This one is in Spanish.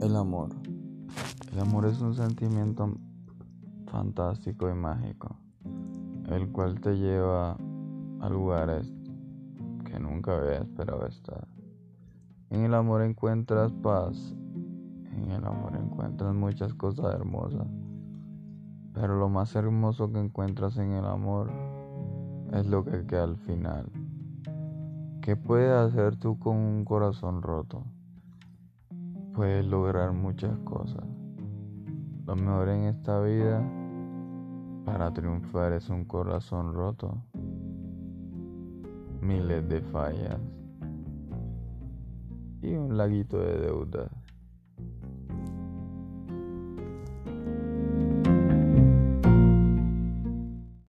El amor. El amor es un sentimiento fantástico y mágico, el cual te lleva a lugares que nunca había esperado estar. En el amor encuentras paz, en el amor encuentras muchas cosas hermosas, pero lo más hermoso que encuentras en el amor es lo que queda al final. ¿Qué puedes hacer tú con un corazón roto? Puedes lograr muchas cosas. Lo mejor en esta vida para triunfar es un corazón roto, miles de fallas y un laguito de deudas.